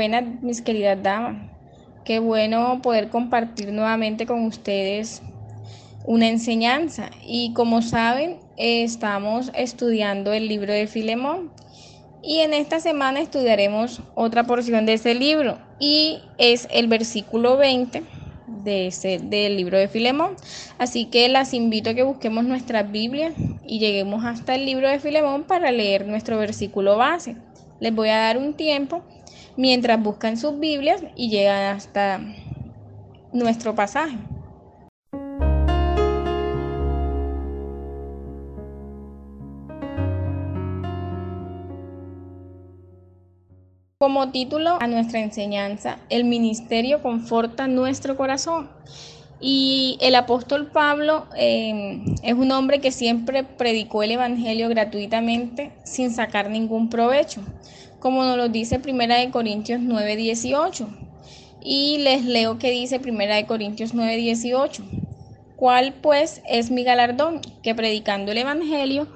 Buenas, mis queridas damas. Qué bueno poder compartir nuevamente con ustedes una enseñanza. Y como saben, estamos estudiando el libro de Filemón. Y en esta semana estudiaremos otra porción de ese libro. Y es el versículo 20 de ese, del libro de Filemón. Así que las invito a que busquemos nuestras Biblias y lleguemos hasta el libro de Filemón para leer nuestro versículo base. Les voy a dar un tiempo mientras buscan sus Biblias y llegan hasta nuestro pasaje. Como título a nuestra enseñanza, el ministerio conforta nuestro corazón. Y el apóstol Pablo eh, es un hombre que siempre predicó el Evangelio gratuitamente sin sacar ningún provecho, como nos lo dice Primera de Corintios 9, 18. Y les leo que dice Primera de Corintios 9, 18. ¿Cuál pues es mi galardón? Que predicando el Evangelio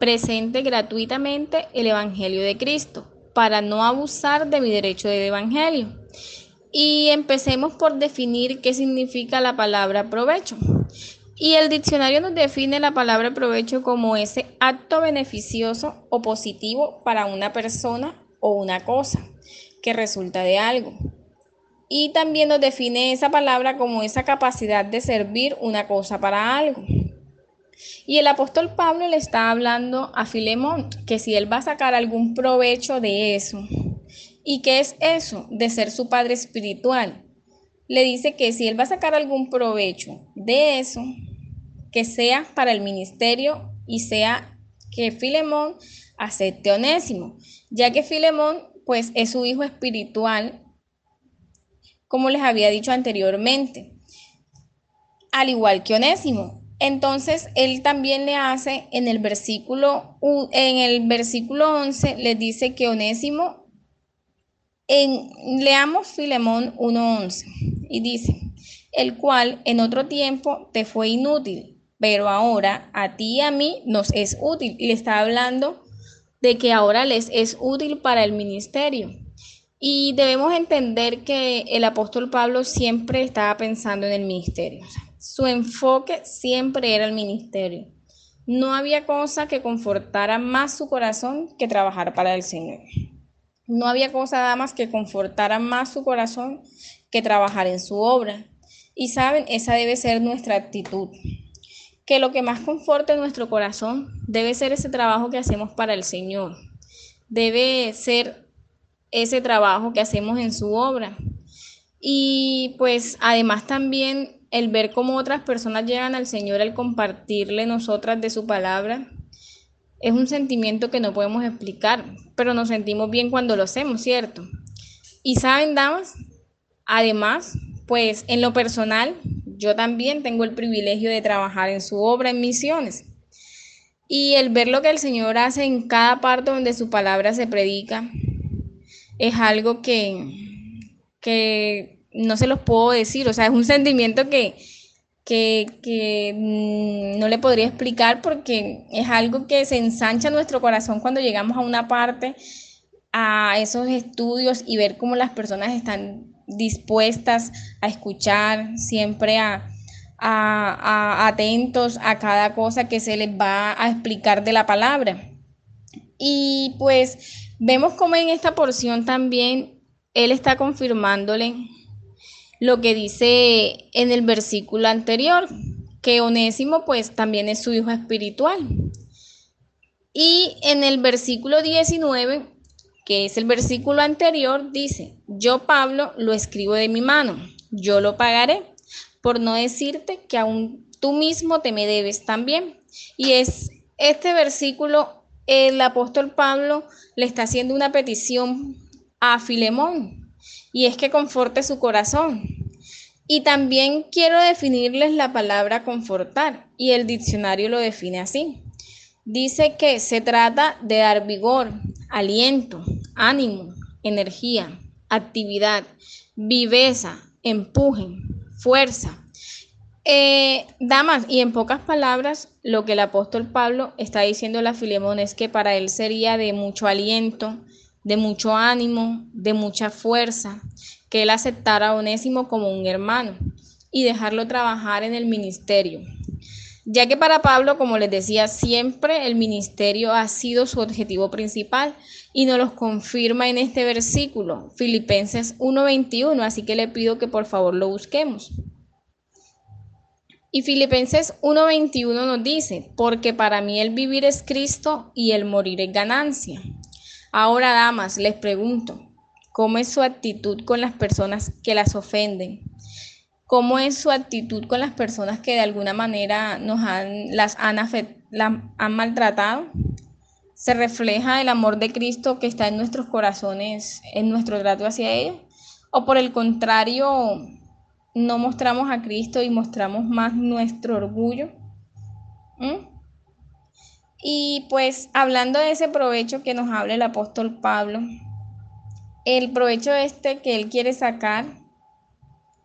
presente gratuitamente el Evangelio de Cristo para no abusar de mi derecho de evangelio. Y empecemos por definir qué significa la palabra provecho. Y el diccionario nos define la palabra provecho como ese acto beneficioso o positivo para una persona o una cosa que resulta de algo. Y también nos define esa palabra como esa capacidad de servir una cosa para algo. Y el apóstol Pablo le está hablando a Filemón que si él va a sacar algún provecho de eso, ¿y qué es eso? De ser su padre espiritual. Le dice que si él va a sacar algún provecho de eso, que sea para el ministerio y sea que Filemón acepte Onésimo, ya que Filemón pues es su hijo espiritual, como les había dicho anteriormente, al igual que Onésimo. Entonces, él también le hace en el versículo, en el versículo 11, le dice que Onésimo, en, leamos Filemón 1.11, y dice, el cual en otro tiempo te fue inútil, pero ahora a ti y a mí nos es útil. Y le está hablando de que ahora les es útil para el ministerio. Y debemos entender que el apóstol Pablo siempre estaba pensando en el ministerio. Su enfoque siempre era el ministerio. No había cosa que confortara más su corazón que trabajar para el Señor. No había cosa más que confortara más su corazón que trabajar en su obra. Y saben, esa debe ser nuestra actitud. Que lo que más conforte nuestro corazón debe ser ese trabajo que hacemos para el Señor. Debe ser ese trabajo que hacemos en su obra. Y pues además también el ver cómo otras personas llegan al Señor al compartirle nosotras de su palabra, es un sentimiento que no podemos explicar, pero nos sentimos bien cuando lo hacemos, ¿cierto? Y saben, damas, además, pues en lo personal, yo también tengo el privilegio de trabajar en su obra en misiones. Y el ver lo que el Señor hace en cada parte donde su palabra se predica es algo que, que no se los puedo decir, o sea, es un sentimiento que, que, mm, no le podría explicar porque es algo que se ensancha nuestro corazón cuando llegamos a una parte, a esos estudios y ver cómo las personas están dispuestas a escuchar, siempre a, atentos a cada cosa que se les va a explicar de la palabra. Y pues vemos como en esta porción también él está confirmándole lo que dice en el versículo anterior, que Onésimo pues también es su hijo espiritual. Y en el versículo 19, que es el versículo anterior, dice, yo Pablo lo escribo de mi mano, yo lo pagaré, por no decirte que aún tú mismo te me debes también. Y es este versículo, el apóstol Pablo le está haciendo una petición a Filemón, y es que conforte su corazón. Y también quiero definirles la palabra confortar y el diccionario lo define así. Dice que se trata de dar vigor, aliento, ánimo, energía, actividad, viveza, empuje, fuerza. Eh, damas, y en pocas palabras, lo que el apóstol Pablo está diciendo a la Filemón es que para él sería de mucho aliento, de mucho ánimo, de mucha fuerza, que él aceptara a Onésimo como un hermano y dejarlo trabajar en el ministerio. Ya que para Pablo, como les decía, siempre el ministerio ha sido su objetivo principal y nos lo confirma en este versículo, Filipenses 1:21, así que le pido que por favor lo busquemos. Y Filipenses 1:21 nos dice, porque para mí el vivir es Cristo y el morir es ganancia. Ahora, damas, les pregunto, ¿cómo es su actitud con las personas que las ofenden? ¿Cómo es su actitud con las personas que de alguna manera nos han, las han, maltratado? ¿Se refleja el amor de Cristo que está en nuestros corazones, en nuestro trato hacia ellos? ¿O por el contrario, no mostramos a Cristo y mostramos más nuestro orgullo? ¿Mm? Y pues hablando de ese provecho que nos habla el apóstol Pablo, el provecho este que él quiere sacar,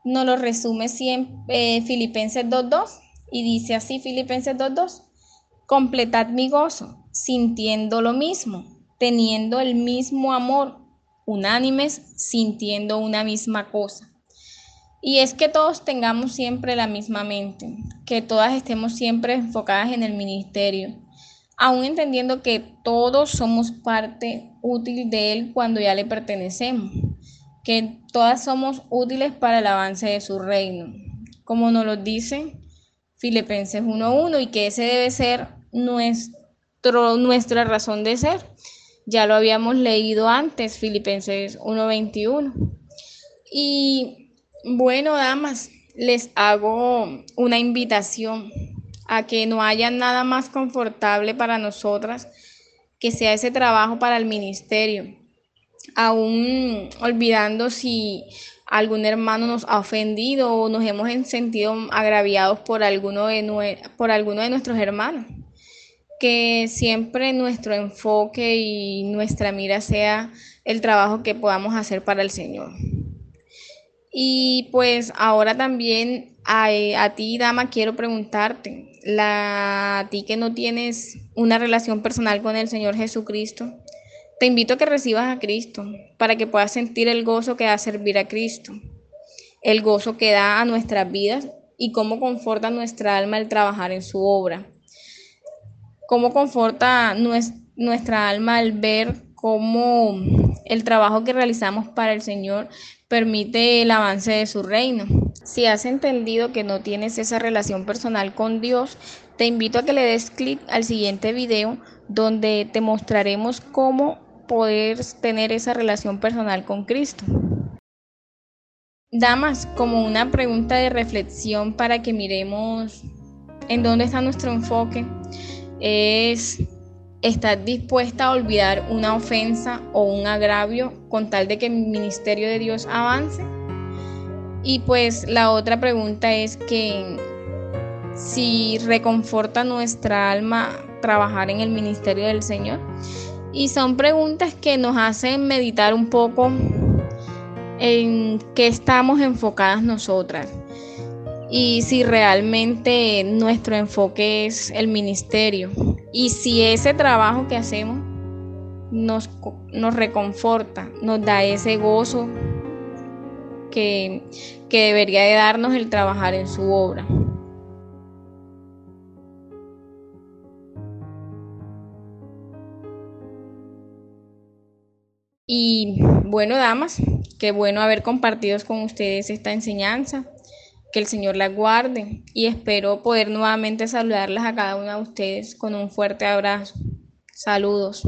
nos lo resume siempre, eh, Filipenses 2.2 y dice así Filipenses 2.2, completad mi gozo, sintiendo lo mismo, teniendo el mismo amor, unánimes, sintiendo una misma cosa. Y es que todos tengamos siempre la misma mente, que todas estemos siempre enfocadas en el ministerio, aún entendiendo que todos somos parte útil de Él cuando ya le pertenecemos, que todas somos útiles para el avance de su reino, como nos lo dice Filipenses 1.1 y que ese debe ser nuestro, nuestra razón de ser. Ya lo habíamos leído antes, Filipenses 1.21. Y bueno, damas, les hago una invitación a que no haya nada más confortable para nosotras que sea ese trabajo para el ministerio, aún olvidando si algún hermano nos ha ofendido o nos hemos sentido agraviados por alguno de, por alguno de nuestros hermanos. Que siempre nuestro enfoque y nuestra mira sea el trabajo que podamos hacer para el Señor. Y pues ahora también a, a ti, dama, quiero preguntarte, la, a ti que no tienes una relación personal con el Señor Jesucristo, te invito a que recibas a Cristo para que puedas sentir el gozo que da servir a Cristo, el gozo que da a nuestras vidas y cómo conforta nuestra alma el trabajar en su obra. Cómo conforta nuestra alma al ver cómo el trabajo que realizamos para el Señor permite el avance de su reino. Si has entendido que no tienes esa relación personal con Dios, te invito a que le des clic al siguiente video donde te mostraremos cómo poder tener esa relación personal con Cristo. Damas, como una pregunta de reflexión para que miremos en dónde está nuestro enfoque, es ¿Estás dispuesta a olvidar una ofensa o un agravio con tal de que el ministerio de Dios avance? Y pues la otra pregunta es que si reconforta nuestra alma trabajar en el ministerio del Señor. Y son preguntas que nos hacen meditar un poco en qué estamos enfocadas nosotras y si realmente nuestro enfoque es el ministerio y si ese trabajo que hacemos nos, nos reconforta, nos da ese gozo que, que debería de darnos el trabajar en su obra. Y bueno, damas, qué bueno haber compartido con ustedes esta enseñanza. Que el Señor las guarde y espero poder nuevamente saludarlas a cada una de ustedes con un fuerte abrazo. Saludos.